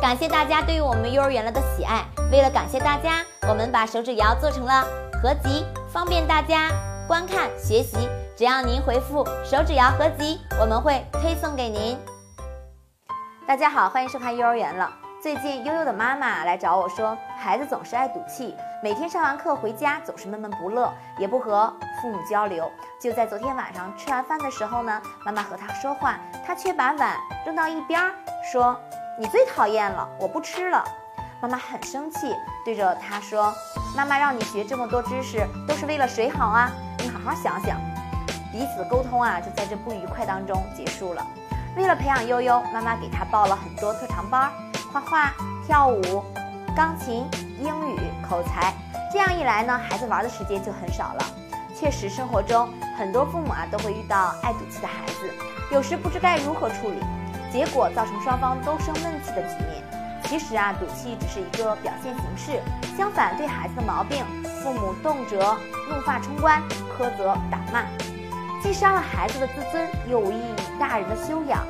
感谢大家对于我们幼儿园了的喜爱。为了感谢大家，我们把手指谣做成了合集，方便大家观看学习。只要您回复“手指谣合集”，我们会推送给您。大家好，欢迎收看幼儿园了。最近悠悠的妈妈来找我说，孩子总是爱赌气，每天上完课回家总是闷闷不乐，也不和父母交流。就在昨天晚上吃完饭的时候呢，妈妈和他说话，他却把碗扔到一边，说。你最讨厌了，我不吃了。妈妈很生气，对着他说：“妈妈让你学这么多知识，都是为了谁好啊？你好好想想。”彼此沟通啊，就在这不愉快当中结束了。为了培养悠悠，妈妈给他报了很多特长班，画画、跳舞、钢琴、英语、口才。这样一来呢，孩子玩的时间就很少了。确实，生活中很多父母啊，都会遇到爱赌气的孩子，有时不知该如何处理。结果造成双方都生闷气的局面。其实啊，赌气只是一个表现形式。相反，对孩子的毛病，父母动辄怒发冲冠、苛责打骂，既伤了孩子的自尊，又无益于大人的修养。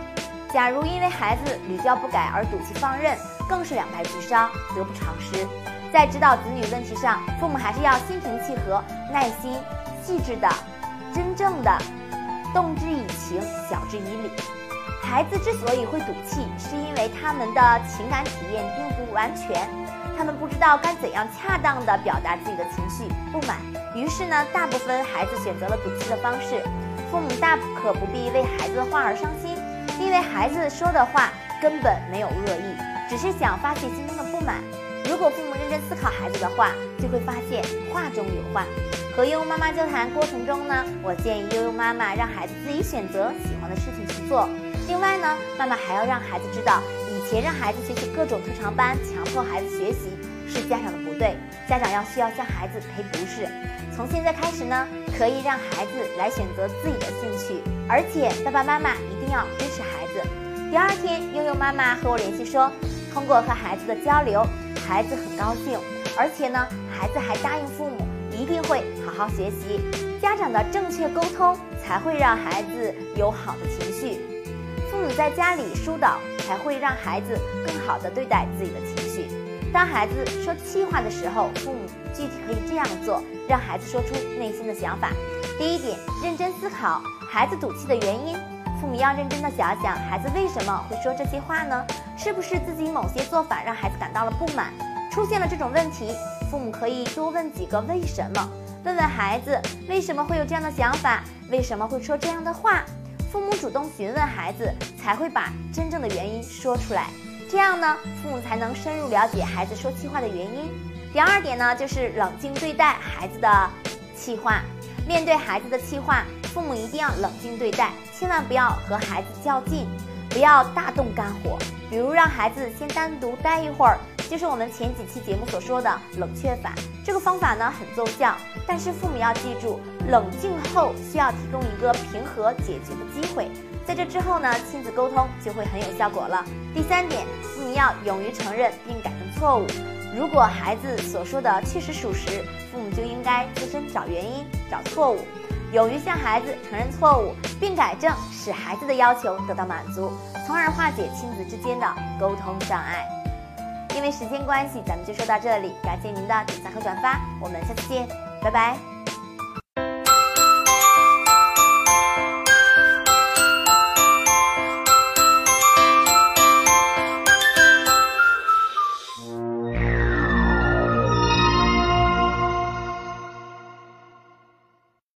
假如因为孩子屡教不改而赌气放任，更是两败俱伤，得不偿失。在指导子女问题上，父母还是要心平气和、耐心、细致的，真正的动之以情，晓之以理。孩子之所以会赌气，是因为他们的情感体验并不完全，他们不知道该怎样恰当的表达自己的情绪不满，于是呢，大部分孩子选择了赌气的方式。父母大可不必为孩子的话而伤心，因为孩子说的话根本没有恶意，只是想发泄心中的不满。如果父母认真思考孩子的话，就会发现话中有话。和悠悠妈妈交谈过程中呢，我建议悠悠妈妈让孩子自己选择喜欢的事情去做。另外呢，妈妈还要让孩子知道，以前让孩子学习各种特长班，强迫孩子学习是家长的不对，家长要需要向孩子赔不是。从现在开始呢，可以让孩子来选择自己的兴趣，而且爸爸妈妈一定要支持孩子。第二天，悠悠妈妈和我联系说，通过和孩子的交流，孩子很高兴，而且呢，孩子还答应父母一定会好好学习。家长的正确沟通才会让孩子有好的情绪。在家里疏导，才会让孩子更好地对待自己的情绪。当孩子说气话的时候，父母具体可以这样做，让孩子说出内心的想法。第一点，认真思考孩子赌气的原因。父母要认真的想想，孩子为什么会说这些话呢？是不是自己某些做法让孩子感到了不满？出现了这种问题，父母可以多问几个为什么，问问孩子为什么会有这样的想法，为什么会说这样的话。父母主动询问孩子，才会把真正的原因说出来。这样呢，父母才能深入了解孩子说气话的原因。第二点呢，就是冷静对待孩子的气话。面对孩子的气话，父母一定要冷静对待，千万不要和孩子较劲，不要大动肝火。比如让孩子先单独待一会儿，就是我们前几期节目所说的冷却法。这个方法呢很奏效，但是父母要记住，冷静后需要提供一个平和解决的机会。在这之后呢，亲子沟通就会很有效果了。第三点，父母要勇于承认并改正错误。如果孩子所说的确实属实，父母就应该自身找原因、找错误，勇于向孩子承认错误并改正，使孩子的要求得到满足，从而化解亲子之间的沟通障碍。因为时间关系，咱们就说到这里。感谢您的点赞和转发，我们下次见，拜拜。